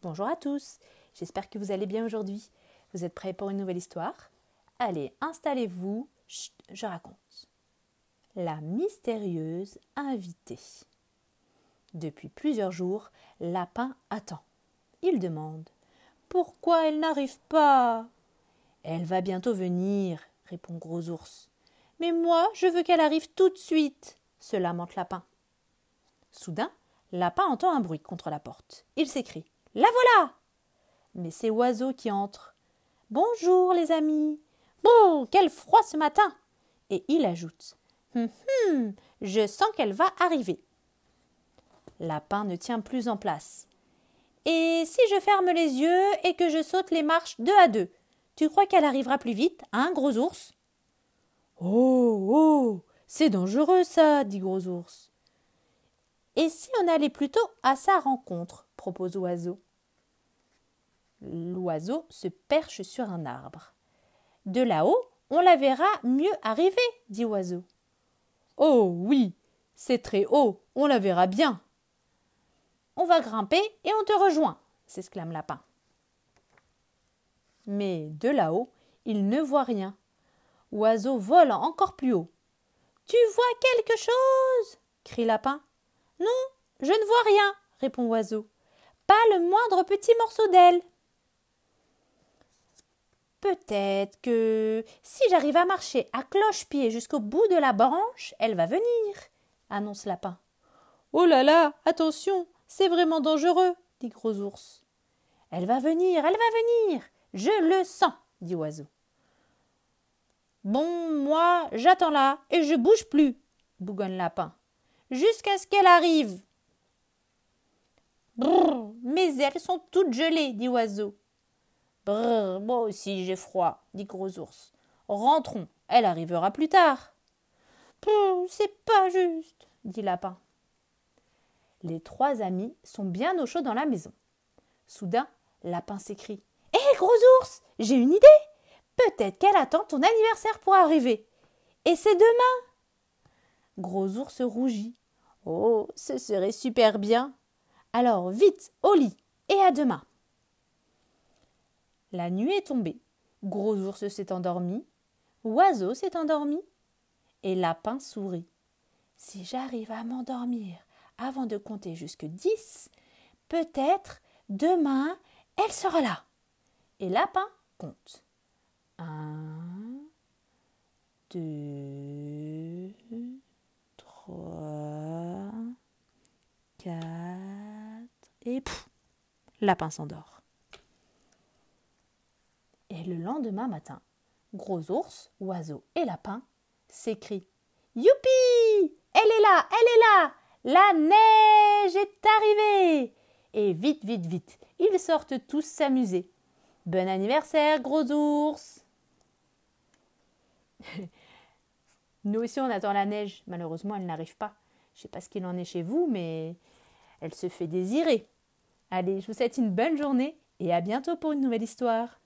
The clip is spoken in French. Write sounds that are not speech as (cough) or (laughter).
Bonjour à tous, j'espère que vous allez bien aujourd'hui. Vous êtes prêts pour une nouvelle histoire? Allez, installez-vous, je raconte. La mystérieuse invitée. Depuis plusieurs jours, Lapin attend. Il demande Pourquoi elle n'arrive pas? Elle va bientôt venir, répond Gros Ours. Mais moi, je veux qu'elle arrive tout de suite, se lamente Lapin. Soudain, Lapin entend un bruit contre la porte. Il s'écrie La voilà Mais c'est Oiseau qui entre. Bonjour, les amis. Bon, quel froid ce matin Et il ajoute Hum, hum, je sens qu'elle va arriver. Lapin ne tient plus en place. Et si je ferme les yeux et que je saute les marches deux à deux, tu crois qu'elle arrivera plus vite, hein, gros ours? Oh, oh C'est dangereux, ça, dit Gros ours. Et si on allait plutôt à sa rencontre? Propose Oiseau. L'oiseau se perche sur un arbre. De là-haut, on la verra mieux arriver, dit Oiseau. Oh oui, c'est très haut, on la verra bien. On va grimper et on te rejoint, s'exclame Lapin. Mais de là-haut, il ne voit rien. Oiseau vole encore plus haut. Tu vois quelque chose crie Lapin. Non, je ne vois rien, répond Oiseau. Pas le moindre petit morceau d'aile. Peut-être que si j'arrive à marcher à cloche-pied jusqu'au bout de la branche, elle va venir, annonce Lapin. Oh là là, attention, c'est vraiment dangereux, dit Gros Ours. Elle va venir, elle va venir, je le sens, dit Oiseau. Bon, moi, j'attends là et je bouge plus, bougonne Lapin jusqu'à ce qu'elle arrive. Brrr, mes ailes sont toutes gelées, dit Oiseau. Brrr, moi aussi j'ai froid, dit Gros Ours. Rentrons, elle arrivera plus tard. C'est pas juste, dit Lapin. Les trois amis sont bien au chaud dans la maison. Soudain, Lapin s'écrie Hé, gros ours, j'ai une idée Peut-être qu'elle attend ton anniversaire pour arriver. Et c'est demain Gros ours rougit. Oh, ce serait super bien. Alors vite, au lit, et à demain. La nuit est tombée. Gros ours s'est endormi. Oiseau s'est endormi. Et Lapin sourit. Si j'arrive à m'endormir avant de compter jusque dix, peut-être demain elle sera là. Et Lapin compte. Un, deux, trois, quatre, et pouf, lapin s'endort. Et le lendemain matin, gros ours, oiseau et lapin s'écrient Youpi Elle est là Elle est là La neige est arrivée Et vite, vite, vite, ils sortent tous s'amuser. Bon anniversaire, gros ours (laughs) Nous aussi, on attend la neige. Malheureusement, elle n'arrive pas. Je ne sais pas ce qu'il en est chez vous, mais elle se fait désirer. Allez, je vous souhaite une bonne journée et à bientôt pour une nouvelle histoire.